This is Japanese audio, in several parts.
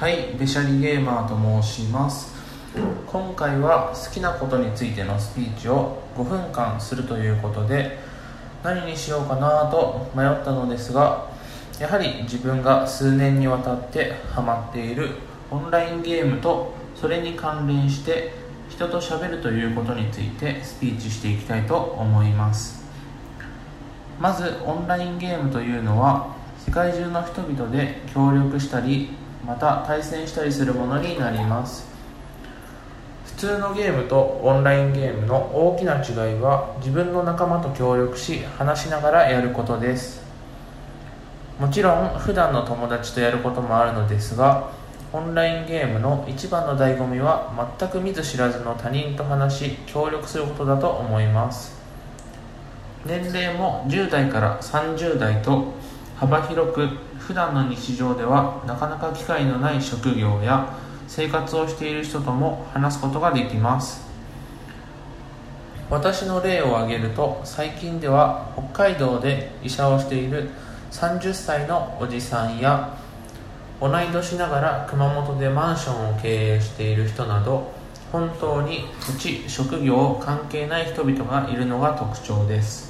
はい、べしゃりゲーマーと申します。今回は好きなことについてのスピーチを5分間するということで何にしようかなと迷ったのですがやはり自分が数年にわたってハマっているオンラインゲームとそれに関連して人と喋るということについてスピーチしていきたいと思います。まずオンラインゲームというのは世界中の人々で協力したりまた対戦したりするものになります。普通のゲームとオンラインゲームの大きな違いは自分の仲間と協力し話しながらやることです。もちろん普段の友達とやることもあるのですがオンラインゲームの一番の醍醐味は全く見ず知らずの他人と話し協力することだと思います。年齢も10代から30代と幅広く普段の日常ではなかなか機会のない職業や生活をしている人とも話すことができます。私の例を挙げると最近では北海道で医者をしている30歳のおじさんや同い年ながら熊本でマンションを経営している人など本当に土地職業関係ない人々がいるのが特徴です。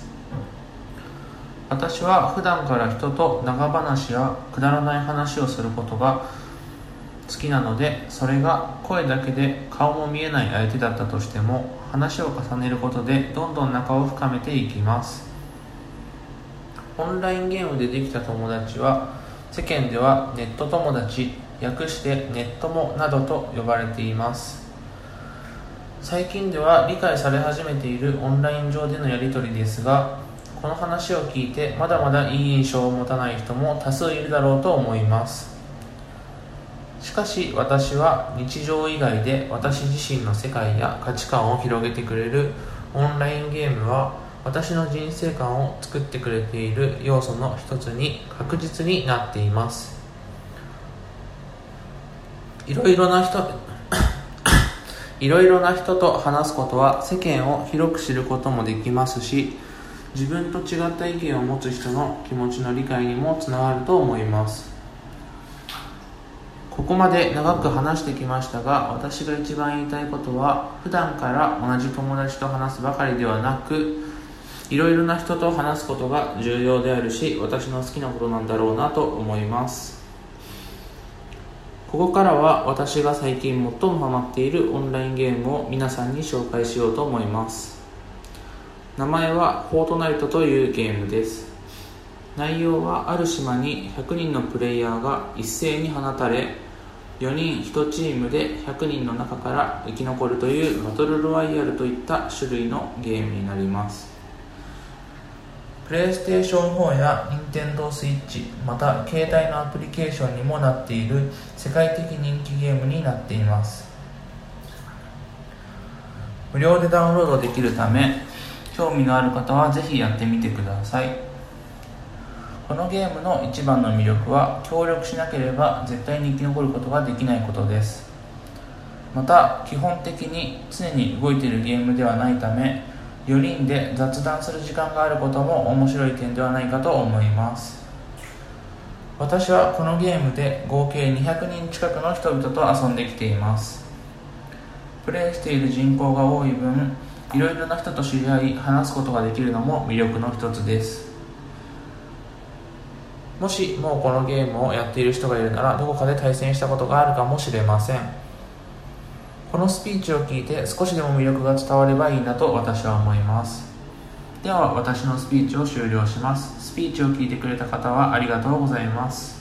私は普段から人と長話やくだらない話をすることが好きなのでそれが声だけで顔も見えない相手だったとしても話を重ねることでどんどん仲を深めていきます。オンラインゲームでできた友達は世間ではネット友達略してネットモなどと呼ばれています。最近では理解され始めているオンライン上でのやり取りですがこの話を聞いてまだまだいい印象を持たない人も多数いるだろうと思います。しかし私は日常以外で私自身の世界や価値観を広げてくれるオンラインゲームは私の人生観を作ってくれている要素の一つに確実になっています。いろいろな人 いろいろな人と話すことは世間を広く知ることもできますし自分と違った意見を持つ人の気持ちの理解にもつながると思います。ここまで長く話してきましたが私が一番言いたいことは普段から同じ友達と話すばかりではなくいろいろな人と話すことが重要であるし私の好きなことなんだろうなと思います。ここからは私が最近最もハマっているオンラインゲームを皆さんに紹介しようと思います。名前はフォートナイトというゲームです。内容はある島に100人のプレイヤーが一斉に放たれ4人1チームで100人の中から生き残るというバトルロワイヤルといった種類のゲームになります。プレイステーション4や NintendoSwitch また携帯のアプリケーションにもなっている世界的人気ゲームになっています。無料でダウンロードできるため興味のある方はぜひやってみてください。このゲームの一番の魅力は協力しなければ絶対に生き残ることができないことです。また基本的に常に動いているゲームではないため4人で雑談する時間があることも面白い点ではないかと思います。私はこのゲームで合計200人近くの人々と遊んできています。プレイしている人口が多い分いろいろな人と知り合い話すことができるのも魅力の一つです。もしもうこのゲームをやっている人がいるならどこかで対戦したことがあるかもしれません。このスピーチを聞いて少しでも魅力が伝わればいいなと私は思います。では私のスピーチを終了します。スピーチを聞いてくれた方はありがとうございます。